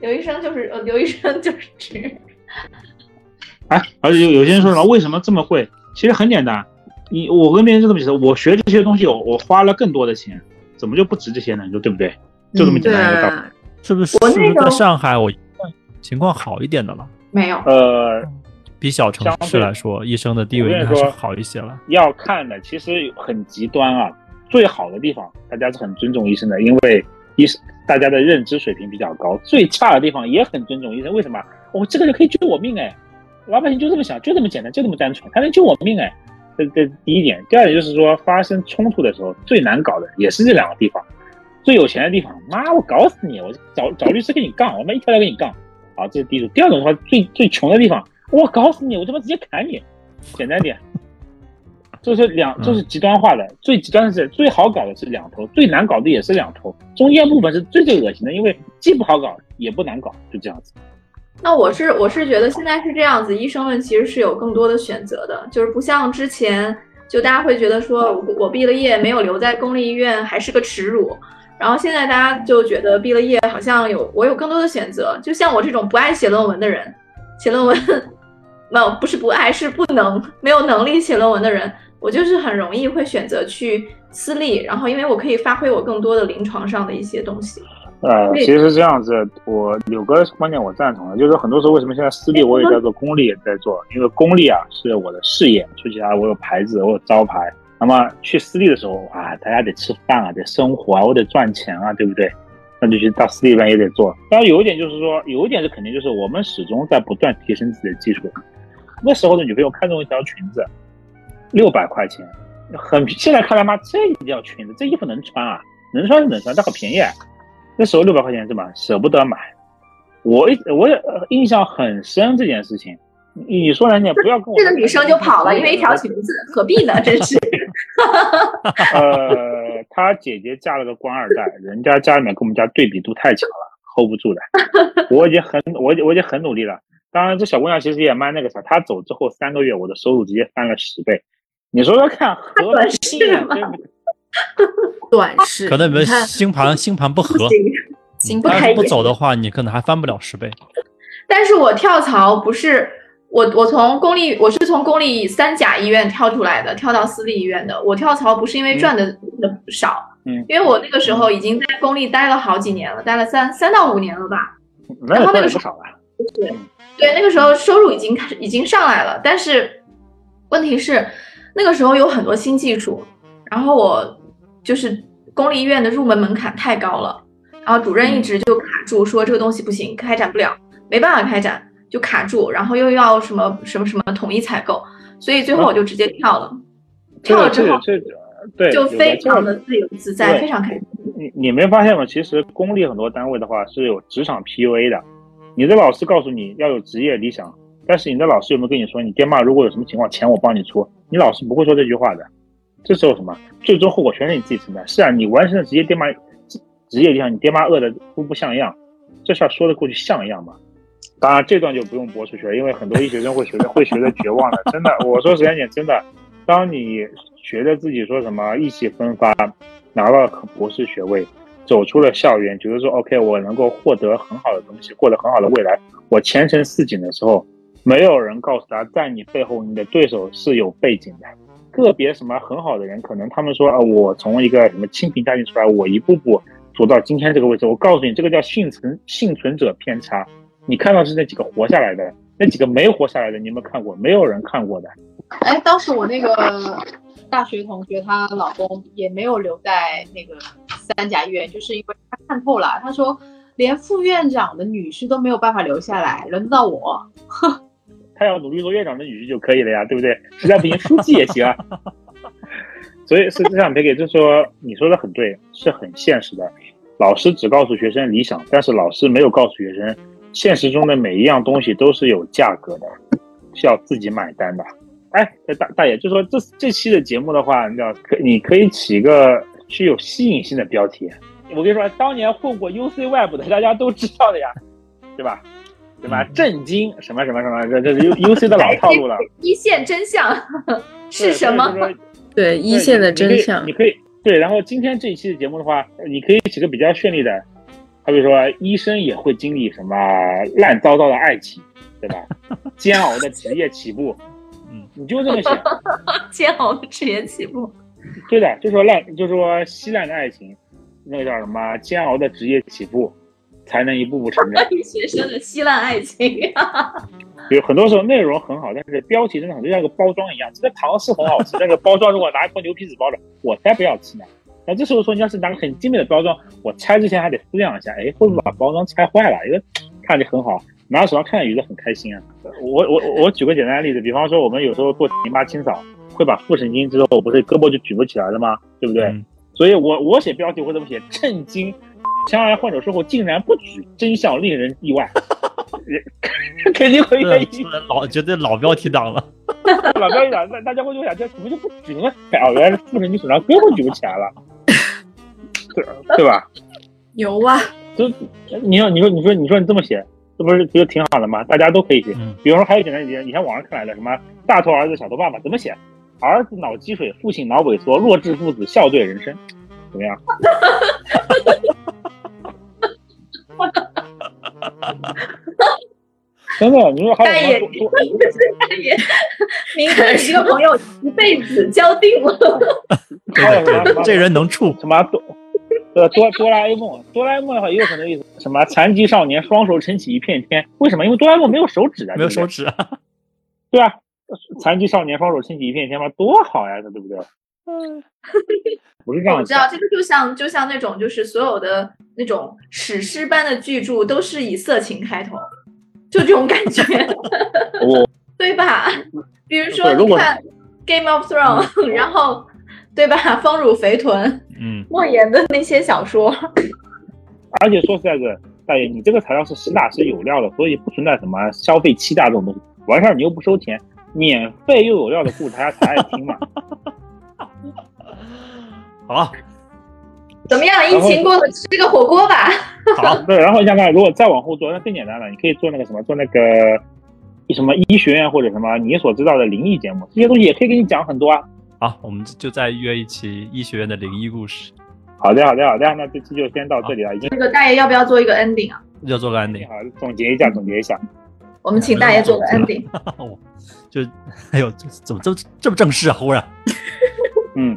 Speaker 2: 刘医生就是呃，刘医生就是值。
Speaker 1: 哎，而且有有些人说什么为什么这么贵？其实很简单，你我跟别人就这么解释，我学这些东西，我我花了更多的钱，怎么就不值这些呢？你说对不对？就这么简单一个道理。
Speaker 3: 是不是？是不是
Speaker 2: 国内的
Speaker 3: 在上海我情况好一点的了？
Speaker 2: 没有，
Speaker 1: 呃，
Speaker 3: 比小城市来说，医生的地位应该还是好一些了。
Speaker 1: 要看的其实很极端啊。最好的地方，大家是很尊重医生的，因为医生大家的认知水平比较高。最差的地方也很尊重医生，为什么？哦，这个人可以救我命哎，老百姓就这么想，就这么简单，就这么单纯，他能救我命哎。这这第一点，第二点就是说，发生冲突的时候最难搞的也是这两个地方。最有钱的地方，妈，我搞死你！我找找律师跟你杠，我们一条条跟你杠。好，这是第一种。第二种的话，最最穷的地方，我搞死你，我他妈直接砍你。简单点，就是两，就是极端化的。最极端的是最好搞的是两头，最难搞的也是两头，中间部分是最最恶心的，因为既不好搞也不难搞，就这样子。
Speaker 2: 那我是我是觉得现在是这样子，医生们其实是有更多的选择的，就是不像之前，就大家会觉得说我我毕了业没有留在公立医院还是个耻辱，然后现在大家就觉得毕了业好像有我有更多的选择，就像我这种不爱写论文的人，写论文没有不是不爱是不能没有能力写论文的人，我就是很容易会选择去私立，然后因为我可以发挥我更多的临床上的一些东西。
Speaker 1: 呃，其实是这样子，我有个观点我赞同的，就是很多时候为什么现在私立我也在做，公立也在做，因为公立啊是我的事业，说起来我有牌子，我有招牌。那么去私立的时候啊，大家得吃饭啊，得生活啊，我得赚钱啊，对不对？那就去到私立班也得做。当然有一点就是说，有一点是肯定就是我们始终在不断提升自己的技术。那时候的女朋友看中一条裙子，六百块钱，很现在看来妈这一条裙子，这衣服能穿啊？能穿是能穿，但很便宜啊。那时候六百块钱是吧？舍不得买。我一我也呃印象很深这件事情。你你说难听，不要跟我
Speaker 2: 这个女生就跑了，因为一条裙子，何必呢？真是。
Speaker 1: 呃，她姐姐嫁了个官二代，人家家里面跟我们家对比度太强了，hold 不住的。我已经很我我已经很努力了。当然，这小姑娘其实也蛮那个啥，她走之后三个月，我的收入直接翻了十倍。你说说看，何必啊？对不对？
Speaker 5: 短视，
Speaker 3: 可能你们星盘星盘不合，
Speaker 5: 行
Speaker 2: 不可以
Speaker 3: 他要是不走的话，你可能还翻不了十倍。
Speaker 2: 但是我跳槽不是我，我从公立，我是从公立三甲医院跳出来的，跳到私立医院的。我跳槽不是因为赚的的少，
Speaker 1: 嗯
Speaker 2: 因为我那个时候已经在公立待了好几年了，待了三三到五年了吧。
Speaker 1: 那也赚了不少了。
Speaker 2: 对，对，那个时候收入已经开始已经上来了，但是问题是那个时候有很多新技术，然后我就是公立医院的入门门槛太高了，然后主任一直就卡住，说这个东西不行，开展不了，没办法开展，就卡住，然后又要什么什么什么统一采购，所以最后我就直接跳了，
Speaker 1: 这个
Speaker 2: 跳了之后就非常的自由自在，非常开心。
Speaker 1: 你你没发现吗？其实公立很多单位的话是有职场 PUA 的，你的老师告诉你要有职业理想，但是你的老师有没有跟你说，你爹妈如果有什么情况，钱我帮你出？你老师不会说这句话的。这时候什么，最终后果全是你自己承担。是啊，你完成了职业爹妈职业理想，你爹妈饿得都不像样，这事儿说得过去像样吗？当然这段就不用播出去了，因为很多医学生会学的会学的绝望的。真的，我说实在点，真的，当你觉得自己说什么意气风发，拿了博士学位，走出了校园，觉得说 OK，我能够获得很好的东西，获得很好的未来，我前程似锦的时候，没有人告诉他，在你背后，你的对手是有背景的。个别什么很好的人，可能他们说啊，我从一个什么清贫家庭出来，我一步步走到今天这个位置。我告诉你，这个叫幸存幸存者偏差。你看到是那几个活下来的，那几个没活下来的，你有没有看过？没有人看过的。
Speaker 4: 哎，当时我那个大学同学，她老公也没有留在那个三甲医院，就是因为他看透了。他说，连副院长的女婿都没有办法留下来，轮得到我。
Speaker 1: 他要努力做院长的女婿就可以了呀，对不对？实在不行，书记也行啊。所以实际上，培给就说，你说的很对，是很现实的。老师只告诉学生理想，但是老师没有告诉学生，现实中的每一样东西都是有价格的，需要自己买单的。哎，大大爷，就说这这期的节目的话，你知道，可你可以起个具有吸引性的标题。我跟你说，当年混过 UC Web 的，大家都知道的呀，对吧？对吧？震惊什么什么什么，这这是 U U C 的老套路了。
Speaker 2: 一线真相是什么？
Speaker 5: 对一线的真相，
Speaker 1: 你可以对。然后今天这一期的节目的话，你可以起个比较绚丽的，好比说医生也会经历什么烂糟糟的爱情，对吧？煎熬的职业起步，嗯，你就这么写。
Speaker 2: 煎熬的职业起步，
Speaker 1: 对的，就说烂，就说稀烂的爱情，那个叫什么？煎熬的职业起步。才能一步步成长。
Speaker 2: 学生的稀烂爱情，
Speaker 1: 有很多时候内容很好，但是标题真的很就像个包装一样。这个糖是很好吃，但是包装如果拿一块牛皮纸包着，我才不要吃呢。那这时候说你要是拿个很精美的包装，我拆之前还得思量一下，哎，会不会把包装拆坏了？因为看着很好，拿到手上看着觉得很开心啊。我我我举个简单的例子，比方说我们有时候做淋巴清扫，会把副神经之后，不是胳膊就举不起来了吗？对不对？所以我我写标题会这么写：震惊。肠癌患者术后竟然不举，真相令人意外。肯定会愿意。
Speaker 3: 老绝对老标题党了，
Speaker 1: 老标题党，那大家会就想，这怎么就不举呢？哦，原来是副神经损伤胳膊举不起来了，对对吧？
Speaker 5: 牛啊，
Speaker 1: 就你要你说你说你说你这么写，这不是觉得挺好的吗？大家都可以写。比如说还有简单一点，你看网上看来的什么大头儿子小头爸爸怎么写？儿子脑积水，父亲脑萎缩，弱智父子笑对人生，怎么样？真的，你说还有什么？
Speaker 2: 大爷，明哥，你这个朋友一辈子交定了。
Speaker 1: 还有什么？
Speaker 3: 这人能处
Speaker 1: 什么多？呃，哆哆啦 A 梦，哆啦 A 梦的话也有很多意思。什么残疾少年双手撑起一片天？为什么？因为哆啦 A 梦没有手指啊，
Speaker 3: 没有手指啊。
Speaker 1: 对啊，残疾少年双手撑起一片天嘛，多好呀，这对不对？嗯，不是 这样。
Speaker 2: 我知道这个就像就像那种就是所有的那种史诗般的巨著都是以色情开头，就这种感觉，对吧？比如说你看《Game of Thrones》，然后对吧？丰乳肥臀，
Speaker 3: 嗯，
Speaker 2: 莫言的那些小说。
Speaker 1: 而且说实在的，大爷，你这个材料是实打实有料的，所以不存在什么消费欺诈这种东西。完事儿你又不收钱，免费又有料的故事，大家才爱听嘛。
Speaker 3: 好，
Speaker 2: 怎么样？疫情过了，吃个火锅吧。
Speaker 1: 好，对。然后想看，如果再往后做，那更简单了。你可以做那个什么，做那个什么医学院或者什么你所知道的灵异节目，这些东西也可以给你讲很多啊。
Speaker 3: 好，我们就再约一期医学院的灵异故事。
Speaker 1: 好的，好的，好的。那这期就先到这里了。已经。
Speaker 2: 那个大爷要不要做一个 ending 啊？
Speaker 3: 要做个 ending。
Speaker 1: 好，总结一下，总结一下。
Speaker 2: 我们请大爷做个 ending。
Speaker 3: 就，哎呦，怎么这么这么正式啊？忽然。
Speaker 1: 嗯。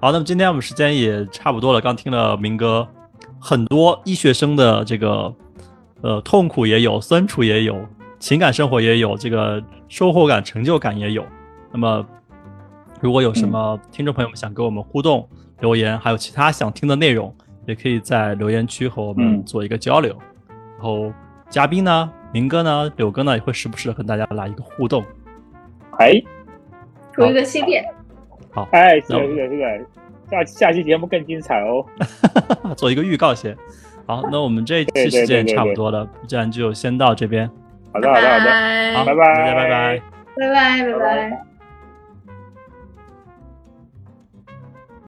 Speaker 3: 好，那么今天我们时间也差不多了。刚听了明哥很多医学生的这个呃痛苦也有，酸楚也有，情感生活也有，这个收获感、成就感也有。那么如果有什么听众朋友们想跟我们互动留言，还有其他想听的内容，也可以在留言区和我们做一个交流。然后嘉宾呢，明哥呢，柳哥呢，也会时不时的跟大家来一个互动。
Speaker 1: 哎，
Speaker 2: 出一个系列。
Speaker 3: 好，
Speaker 1: 哎，是的，是的，是的，下下期节目更精彩哦，
Speaker 3: 做一个预告先。好，那我们这一期时间也差不多了，这样就先到这边。
Speaker 1: 好的，好的，好的，
Speaker 3: 好，
Speaker 1: 拜拜，
Speaker 3: 拜拜，
Speaker 2: 拜拜，拜拜。